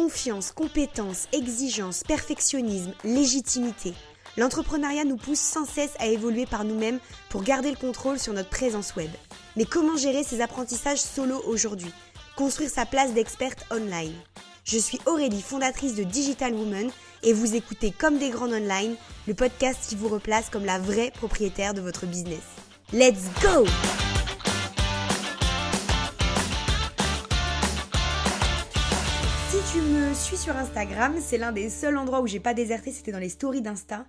Confiance, compétence, exigence, perfectionnisme, légitimité. L'entrepreneuriat nous pousse sans cesse à évoluer par nous-mêmes pour garder le contrôle sur notre présence web. Mais comment gérer ces apprentissages solo aujourd'hui? Construire sa place d'experte online. Je suis Aurélie, fondatrice de Digital Woman, et vous écoutez Comme des grandes online, le podcast qui vous replace comme la vraie propriétaire de votre business. Let's go tu me suis sur Instagram, c'est l'un des seuls endroits où j'ai pas déserté, c'était dans les stories d'Insta.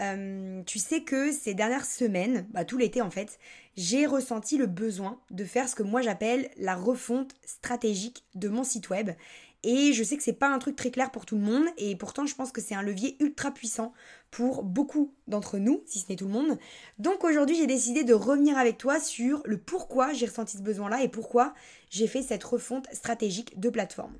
Euh, tu sais que ces dernières semaines, bah, tout l'été en fait, j'ai ressenti le besoin de faire ce que moi j'appelle la refonte stratégique de mon site web. Et je sais que c'est pas un truc très clair pour tout le monde, et pourtant je pense que c'est un levier ultra puissant pour beaucoup d'entre nous, si ce n'est tout le monde. Donc aujourd'hui j'ai décidé de revenir avec toi sur le pourquoi j'ai ressenti ce besoin-là et pourquoi j'ai fait cette refonte stratégique de plateforme.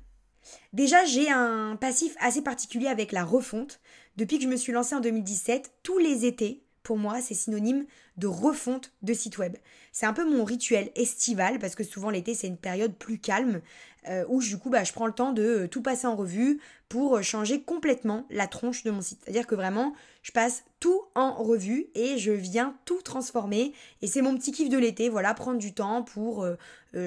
Déjà, j'ai un passif assez particulier avec la refonte. Depuis que je me suis lancée en 2017, tous les étés, pour moi, c'est synonyme de refonte de site web. C'est un peu mon rituel estival parce que souvent l'été c'est une période plus calme euh, où du coup bah, je prends le temps de euh, tout passer en revue pour changer complètement la tronche de mon site. C'est-à-dire que vraiment je passe tout en revue et je viens tout transformer et c'est mon petit kiff de l'été, voilà, prendre du temps pour euh,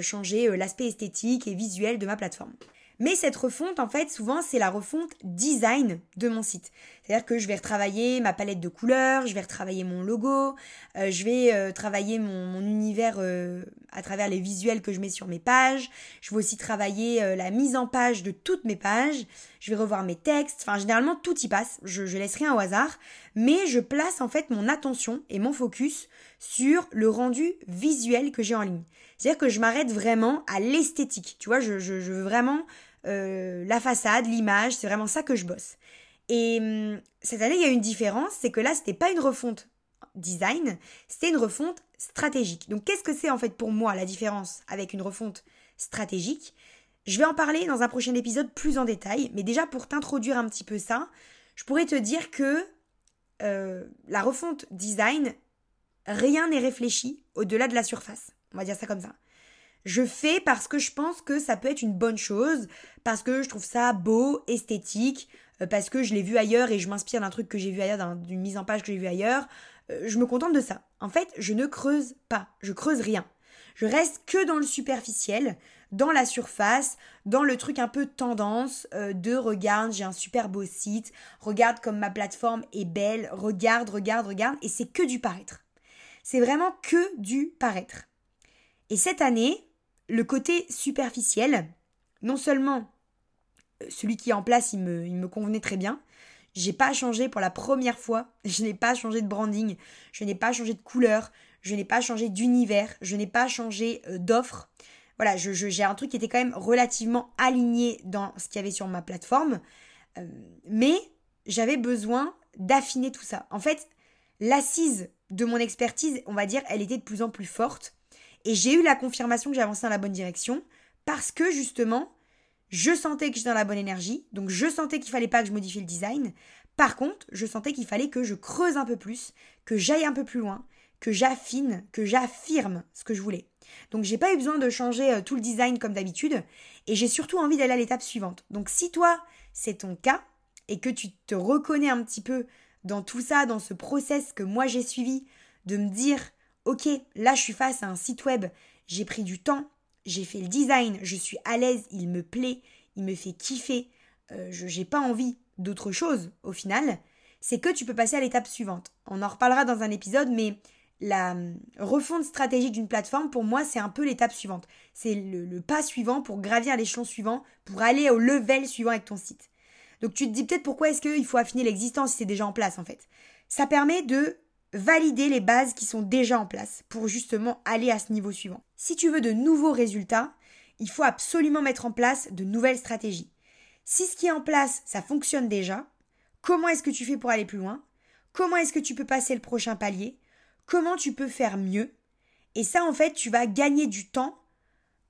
changer l'aspect esthétique et visuel de ma plateforme. Mais cette refonte, en fait, souvent, c'est la refonte design de mon site. C'est-à-dire que je vais retravailler ma palette de couleurs, je vais retravailler mon logo, euh, je vais euh, travailler mon, univers euh, à travers les visuels que je mets sur mes pages. Je vais aussi travailler la mise en page de toutes mes pages. Je vais revoir mes textes. Enfin, généralement, tout y passe. Je, laisse rien au hasard. Mais je place, en fait, mon attention et mon focus sur le rendu visuel que j'ai en ligne. C'est-à-dire que je m'arrête vraiment à l'esthétique. Tu vois, je veux vraiment euh, la façade, l'image, c'est vraiment ça que je bosse. Et hum, cette année, il y a une différence, c'est que là, c'était pas une refonte design, c'était une refonte stratégique. Donc, qu'est-ce que c'est en fait pour moi la différence avec une refonte stratégique? Je vais en parler dans un prochain épisode plus en détail, mais déjà pour t'introduire un petit peu ça, je pourrais te dire que euh, la refonte design, rien n'est réfléchi au-delà de la surface. On va dire ça comme ça. Je fais parce que je pense que ça peut être une bonne chose, parce que je trouve ça beau, esthétique, euh, parce que je l'ai vu ailleurs et je m'inspire d'un truc que j'ai vu ailleurs, d'une mise en page que j'ai vu ailleurs. Euh, je me contente de ça. En fait, je ne creuse pas, je creuse rien. Je reste que dans le superficiel, dans la surface, dans le truc un peu tendance euh, de regarde, j'ai un super beau site, regarde comme ma plateforme est belle, regarde, regarde, regarde, et c'est que du paraître. C'est vraiment que du paraître. Et cette année, le côté superficiel, non seulement euh, celui qui est en place, il me, convenait très bien. J'ai pas changé pour la première fois. Je n'ai pas changé de branding. Je n'ai pas changé de couleur. Je n'ai pas changé d'univers. Je n'ai pas changé euh, d'offre. Voilà, j'ai je, un truc qui était quand même relativement aligné dans ce qu'il y avait sur ma plateforme. Euh, mais j'avais besoin d'affiner tout ça. En fait, l'assise de mon expertise, on va dire, elle était de plus en plus forte. Et j'ai eu la confirmation que j'avançais dans la bonne direction parce que justement, je sentais que j'étais dans la bonne énergie, donc je sentais qu'il fallait pas que je modifie le design. Par contre, je sentais qu'il fallait que je creuse un peu plus, que j'aille un peu plus loin, que j'affine, que j'affirme ce que je voulais. Donc j'ai pas eu besoin de changer euh, tout le design comme d'habitude et j'ai surtout envie d'aller à l'étape suivante. Donc si toi, c'est ton cas et que tu te reconnais un petit peu dans tout ça, dans ce process que moi j'ai suivi de me dire ok, là je suis face à un site web, j'ai pris du temps, j'ai fait le design, je suis à l'aise, il me plaît, il me fait kiffer, euh, je j'ai pas envie d'autre chose au final, c'est que tu peux passer à l'étape suivante. On en reparlera dans un épisode, mais la hum, refonte stratégique d'une plateforme, pour moi, c'est un peu l'étape suivante. C'est le, le, pas suivant pour gravir l'échelon suivant, pour aller au level suivant avec ton site. Donc tu te dis peut-être pourquoi est-ce qu'il faut affiner l'existence si c'est déjà en place en fait? Ça permet de valider les bases qui sont déjà en place pour justement aller à ce niveau suivant. Si tu veux de nouveaux résultats, il faut absolument mettre en place de nouvelles stratégies. Si ce qui est en place, ça fonctionne déjà, comment est-ce que tu fais pour aller plus loin? Comment est-ce que tu peux passer le prochain palier? Comment tu peux faire mieux? Et ça, en fait, tu vas gagner du temps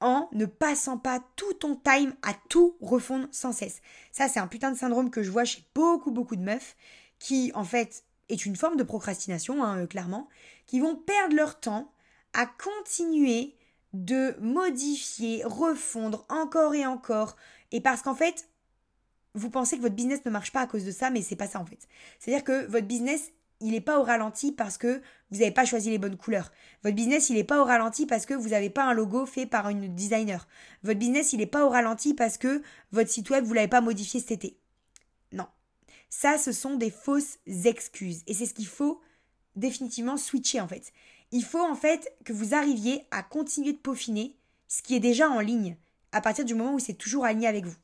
en ne passant pas tout ton time à tout refondre sans cesse. Ça, c'est un putain de syndrome que je vois chez beaucoup, beaucoup de meufs qui, en fait, est une forme de procrastination, hein, euh, clairement, qui vont perdre leur temps à continuer de modifier, refondre encore et encore. Et parce qu'en fait, vous pensez que votre business ne marche pas à cause de ça, mais c'est pas ça en fait. C'est-à-dire que votre business, il n'est pas au ralenti parce que vous n'avez pas choisi les bonnes couleurs. Votre business, il n'est pas au ralenti parce que vous n'avez pas un logo fait par une designer. Votre business, il n'est pas au ralenti parce que votre site web, vous l'avez pas modifié cet été. Ça, ce sont des fausses excuses. Et c'est ce qu'il faut définitivement switcher en fait. Il faut en fait que vous arriviez à continuer de peaufiner ce qui est déjà en ligne à partir du moment où c'est toujours aligné avec vous.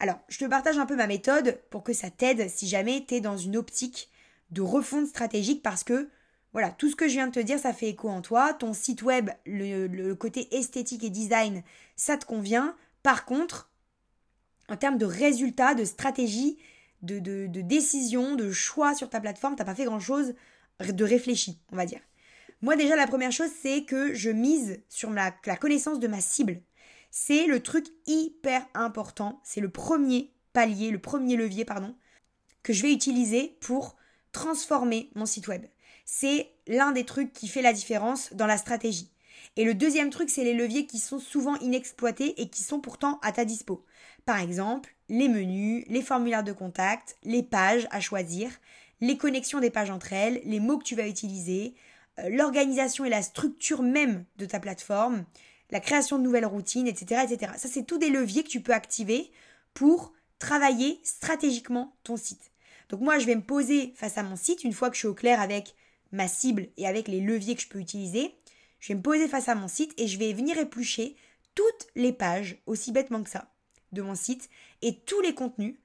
Alors, je te partage un peu ma méthode pour que ça t'aide si jamais tu es dans une optique de refonte stratégique parce que voilà, tout ce que je viens de te dire, ça fait écho en toi. Ton site web, le, côté esthétique et design, ça te convient. Par contre, en termes de résultats, de stratégie, de, de, de décision, de choix sur ta plateforme, t'as pas fait grand chose de réfléchi, on va dire. Moi déjà la première chose c'est que je mise sur la, la connaissance de ma cible. C'est le truc hyper important, c'est le premier palier, le premier levier pardon, que je vais utiliser pour transformer mon site web. C'est l'un des trucs qui fait la différence dans la stratégie. Et le deuxième truc, c'est les leviers qui sont souvent inexploités et qui sont pourtant à ta dispo. Par exemple, les menus, les formulaires de contact, les pages à choisir, les connexions des pages entre elles, les mots que tu vas utiliser, euh, l'organisation et la structure même de ta plateforme, la création de nouvelles routines, etc. etc. Ça, c'est tous des leviers que tu peux activer pour travailler stratégiquement ton site. Donc moi, je vais me poser face à mon site une fois que je suis au clair avec ma cible et avec les leviers que je peux utiliser. Je vais me poser face à mon site et je vais venir éplucher toutes les pages, aussi bêtement que ça, de mon site et tous les contenus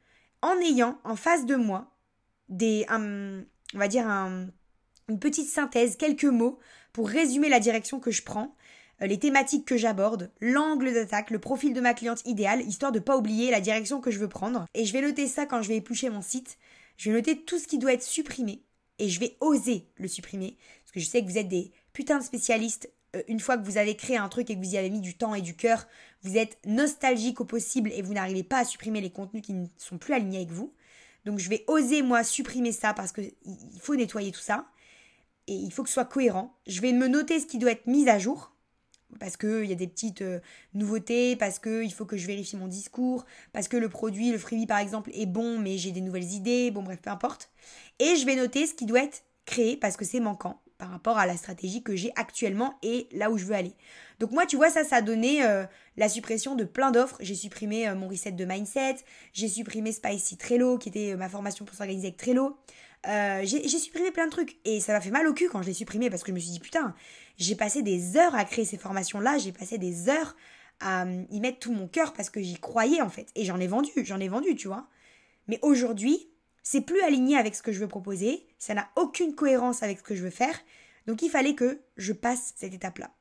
en ayant en face de moi des, on va dire une petite synthèse, quelques mots pour résumer la direction que je prends, euh, les thématiques que j'aborde, l'angle d'attaque, le profil de ma cliente idéale, histoire de pas oublier la direction que je veux prendre. Et je vais noter ça quand je vais éplucher mon site. Je vais noter tout ce qui doit être supprimé et je vais oser le supprimer parce que je sais que vous êtes des putains de spécialistes. Euh, une fois que vous avez créé un truc et que vous y avez mis du temps et du cœur, vous êtes nostalgique au possible et vous n'arrivez pas à supprimer les contenus qui ne sont plus alignés avec vous. Donc je vais oser moi supprimer ça parce qu'il faut nettoyer tout ça. Et il faut que ce soit cohérent. Je vais me noter ce qui doit être mis à jour. Parce qu'il y a des petites euh, nouveautés, parce qu'il faut que je vérifie mon discours, parce que le produit, le freebie par exemple, est bon, mais j'ai des nouvelles idées, bon bref, peu importe. Et je vais noter ce qui doit être créé parce que c'est manquant par rapport à la stratégie que j'ai actuellement et là où je veux aller. Donc moi, tu vois, ça, ça a donné euh, la suppression de plein d'offres. J'ai supprimé euh, mon reset de mindset, j'ai supprimé Spicy Trello, qui était euh, ma formation pour s'organiser avec Trello. j'ai supprimé plein de trucs et ça m'a fait mal au cul quand je l'ai supprimé parce que je me suis dit putain, j'ai passé des heures à créer ces formations-là, j'ai passé des heures à y mettre tout mon cœur parce que j'y croyais en fait et j'en ai vendu, j'en ai vendu, tu vois. Mais aujourd'hui, c'est plus aligné avec ce que je veux proposer, ça n'a aucune cohérence avec ce que je veux faire, donc il fallait que je passe cette étape-là.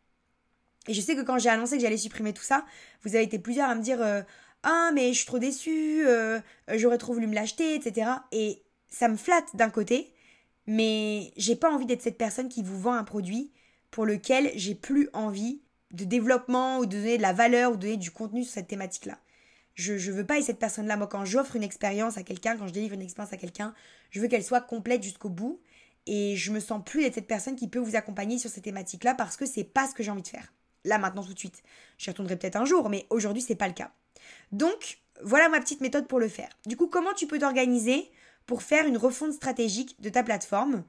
Et je sais que quand j'ai annoncé que j'allais supprimer tout ça, vous avez été plusieurs à me dire euh, Ah, mais je suis trop déçue, euh, j'aurais trop voulu me l'acheter, etc. Et ça me flatte d'un côté, mais j'ai pas envie d'être cette personne qui vous vend un produit pour lequel j'ai plus envie de développement ou de donner de la valeur ou de donner du contenu sur cette thématique-là. Je, je veux pas être cette personne-là. Moi, quand j'offre une expérience à quelqu'un, quand je délivre une expérience à quelqu'un, je veux qu'elle soit complète jusqu'au bout. Et je me sens plus d'être cette personne qui peut vous accompagner sur ces thématiques-là parce que c'est pas ce que j'ai envie de faire. Là, maintenant, tout de suite. J'y retournerai peut-être un jour, mais aujourd'hui, c'est pas le cas. Donc, voilà ma petite méthode pour le faire. Du coup, comment tu peux t'organiser pour faire une refonte stratégique de ta plateforme?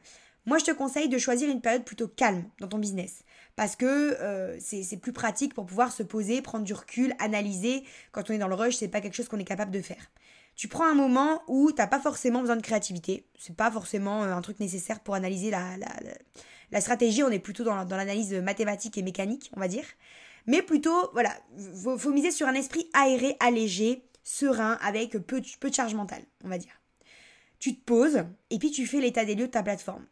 Moi, je te conseille de choisir une période plutôt calme dans ton business parce que euh, c'est plus pratique pour pouvoir se poser, prendre du recul, analyser. Quand on est dans le rush, c'est pas quelque chose qu'on est capable de faire. Tu prends un moment où t'as pas forcément besoin de créativité, c'est pas forcément euh, un truc nécessaire pour analyser la, la, la stratégie, on est plutôt dans, dans l'analyse mathématique et mécanique, on va dire. Mais plutôt, voilà, faut, faut miser sur un esprit aéré, allégé, serein, avec peu, peu de charge mentale, on va dire. Tu te poses et puis tu fais l'état des lieux de ta plateforme.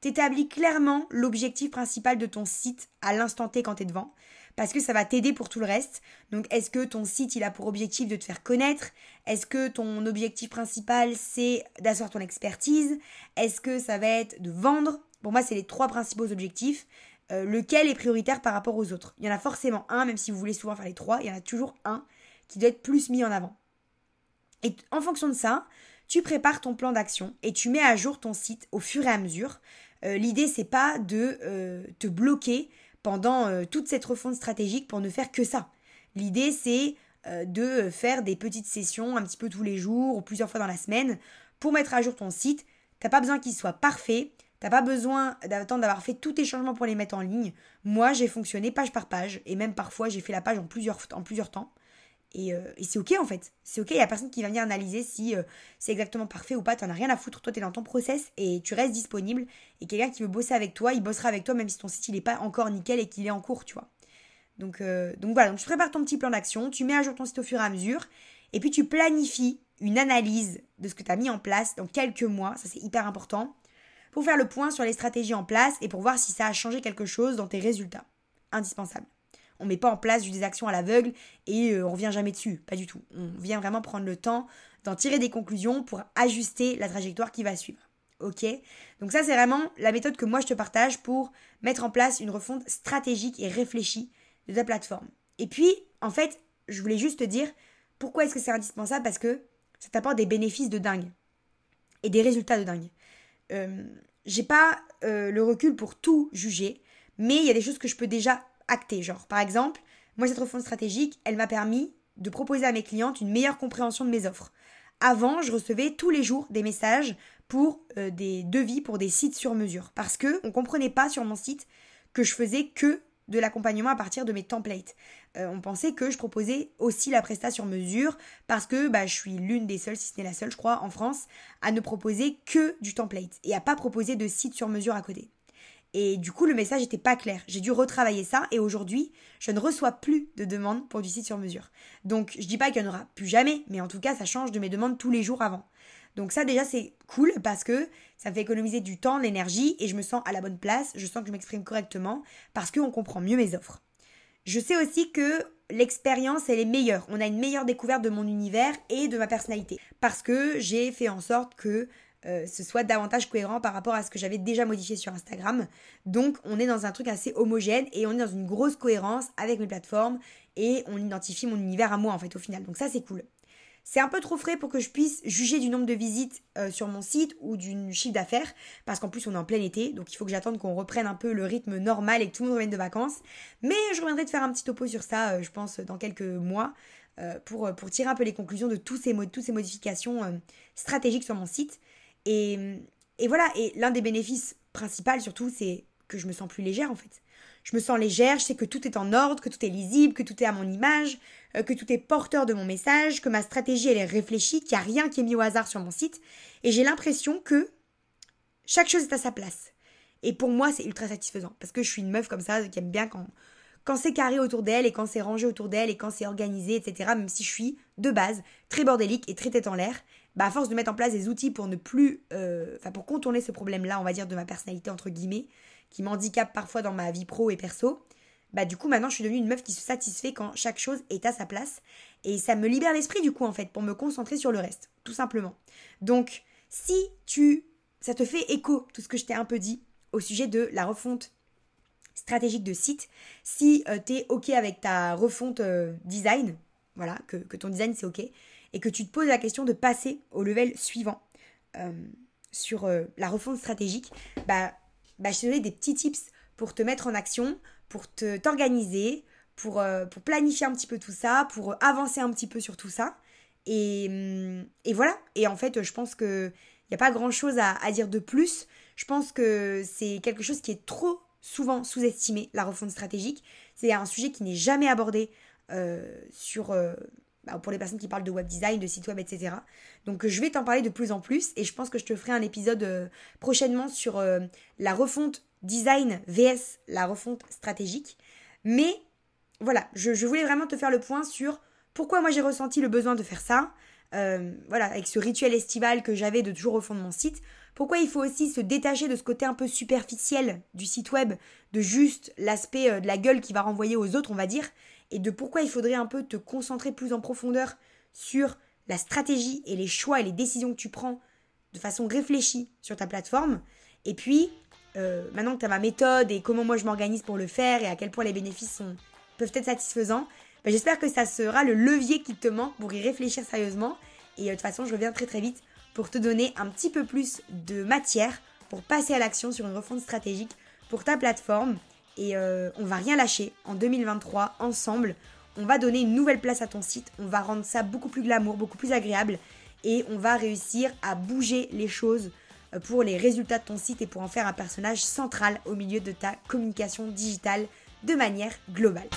T'établis clairement l'objectif principal de ton site à l'instant T quand tu es devant, parce que ça va t'aider pour tout le reste. Donc est-ce que ton site il a pour objectif de te faire connaître? Est-ce que ton objectif principal c'est d'asseoir ton expertise? Est-ce que ça va être de vendre? Pour moi c'est les trois principaux objectifs. Euh, lequel est prioritaire par rapport aux autres Il y en a forcément un, même si vous voulez souvent faire les trois, il y en a toujours un qui doit être plus mis en avant. Et en fonction de ça, tu prépares ton plan d'action et tu mets à jour ton site au fur et à mesure euh, l'idée, c'est pas de euh, te bloquer pendant euh, toute cette refonte stratégique pour ne faire que ça. L'idée, c'est de faire des petites sessions un petit peu tous les jours ou plusieurs fois dans la semaine pour mettre à jour ton site. T'as pas besoin qu'il soit parfait, t'as pas besoin d'attendre d'avoir fait tous tes changements pour les mettre en ligne. Moi, j'ai fonctionné page par page et même parfois j'ai fait la page en plusieurs temps. Euh, et, c'est ok en fait. C'est ok, il n'y a personne qui va venir analyser si euh, c'est exactement parfait ou pas. T'en as rien à foutre. Toi, t'es dans ton process et tu restes disponible. Et quelqu'un qui veut bosser avec toi, il bossera avec toi même si ton site il n'est pas encore nickel et qu'il est en cours, tu vois. Donc, euh, donc voilà, donc tu prépares ton petit plan d'action, tu mets à jour ton site au fur et à mesure, et puis tu planifies une analyse de ce que tu as mis en place dans quelques mois, ça c'est hyper important, pour faire le point sur les stratégies en place et pour voir si ça a changé quelque chose dans tes résultats. Indispensable. On met pas en place des actions à l'aveugle et euh, on revient jamais dessus, pas du tout. On vient vraiment prendre le temps d'en tirer des conclusions pour ajuster la trajectoire qui va suivre. Ok? Donc ça c'est vraiment la méthode que moi je te partage pour mettre en place une refonte stratégique et réfléchie de ta plateforme. Et puis, en fait, je voulais juste te dire pourquoi est-ce que c'est indispensable? Parce que ça t'apporte des bénéfices de dingue et des résultats de dingue. Euh, j'ai pas euh, le recul pour tout juger, mais il y a des choses que je peux déjà acter. Genre, par exemple, moi, cette refonte stratégique, elle m'a permis de proposer à mes clientes une meilleure compréhension de mes offres. Avant, je recevais tous les jours des messages pour euh, des devis pour des sites sur mesure parce que on comprenait pas sur mon site que je faisais que de l'accompagnement à partir de mes templates. Euh, on pensait que je proposais aussi la prestation sur mesure parce que bah, je suis l'une des seules, si ce n'est la seule, je crois, en France, à ne proposer que du template et à pas proposer de site sur mesure à côté. Et du coup, le message n'était pas clair. J'ai dû retravailler ça et aujourd'hui, je ne reçois plus de demandes pour du site sur mesure. Donc, je dis pas qu'il n'y en aura plus jamais, mais en tout cas, ça change de mes demandes tous les jours avant. Donc ça déjà c'est cool parce que ça me fait économiser du temps, de l'énergie et je me sens à la bonne place, je sens que je m'exprime correctement parce qu'on comprend mieux mes offres. Je sais aussi que l'expérience elle est meilleure, on a une meilleure découverte de mon univers et de ma personnalité parce que j'ai fait en sorte que euh, ce soit davantage cohérent par rapport à ce que j'avais déjà modifié sur Instagram. Donc on est dans un truc assez homogène et on est dans une grosse cohérence avec mes plateformes et on identifie mon univers à moi en fait au final. Donc ça c'est cool. C'est un peu trop frais pour que je puisse juger du nombre de visites euh, sur mon site ou du chiffre d'affaires, parce qu'en plus on est en plein été, donc il faut que j'attende qu'on reprenne un peu le rythme normal et que tout le monde revienne de vacances. Mais je reviendrai de faire un petit topo sur ça, euh, je pense, dans quelques mois, pour, tirer un peu les conclusions de tous toutes ces modifications stratégiques sur mon site. Et, voilà, et l'un des bénéfices principaux surtout, c'est que je me sens plus légère en fait. Je me sens légère, je sais que tout est en ordre, que tout est lisible, que tout est à mon image, euh, que tout est porteur de mon message, que ma stratégie elle est réfléchie, qu'il n'y a rien qui est mis au hasard sur mon site. Et j'ai l'impression que chaque chose est à sa place. Et pour moi, c'est ultra satisfaisant parce que je suis une meuf comme ça qui aime bien quand, quand c'est carré autour d'elle et quand c'est rangé autour d'elle et quand c'est organisé, etc. Même si je suis de base très bordélique et très tête en l'air, bah à force de mettre en place des outils pour ne plus, euh, enfin pour contourner ce problème-là, on va dire de ma personnalité entre guillemets, qui m'handicape parfois dans ma vie pro et perso, bah du coup maintenant je suis devenue une meuf qui se satisfait quand chaque chose est à sa place et ça me libère l'esprit du coup en fait pour me concentrer sur le reste, tout simplement. Donc si tu ça te fait écho tout ce que je t'ai un peu dit au sujet de la refonte stratégique de site, si euh, tu es ok avec ta refonte euh, design, voilà, que, ton design c'est ok, et que tu te poses la question de passer au level suivant euh, sur la refonte stratégique, bah bah, je te donner des petits tips pour te mettre en action, pour t'organiser, pour, euh, pour planifier un petit peu tout ça, pour avancer un petit peu sur tout ça. Et, hum, et voilà. Et en fait, je pense qu'il n'y a pas grand-chose à, à, dire de plus. Je pense que c'est quelque chose qui est trop souvent sous-estimé, la refonte stratégique. C'est un sujet qui n'est jamais abordé euh, sur, euh, bah, pour les personnes qui parlent de web design, de site web, etc. Donc je vais t'en parler de plus en plus et je pense que je te ferai un épisode euh, prochainement sur euh, la refonte design vs la refonte stratégique. Mais voilà, je, voulais vraiment te faire le point sur pourquoi moi j'ai ressenti le besoin de faire ça. Euh, voilà, avec ce rituel estival que j'avais de toujours refondre mon site. Pourquoi il faut aussi se détacher de ce côté un peu superficiel du site web, de juste l'aspect de la gueule qui va renvoyer aux autres, on va dire, et de pourquoi il faudrait un peu te concentrer plus en profondeur sur la stratégie et les choix et les décisions que tu prends de façon réfléchie sur ta plateforme. Et puis, euh, maintenant que tu as ma méthode et comment moi je m'organise pour le faire et à quel point les bénéfices sont, peuvent être satisfaisants, ben, j'espère que ça sera le levier qui te manque pour y réfléchir sérieusement. Et euh, de toute façon, je reviens très très vite pour te donner un petit peu plus de matière pour passer à l'action sur une refonte stratégique pour ta plateforme et euh, on va rien lâcher en 2023 ensemble. on va donner une nouvelle place à ton site, on va rendre ça beaucoup plus glamour, beaucoup plus agréable et on va réussir à bouger les choses euh, pour les résultats de ton site et pour en faire un personnage central au milieu de ta communication digitale de manière globale.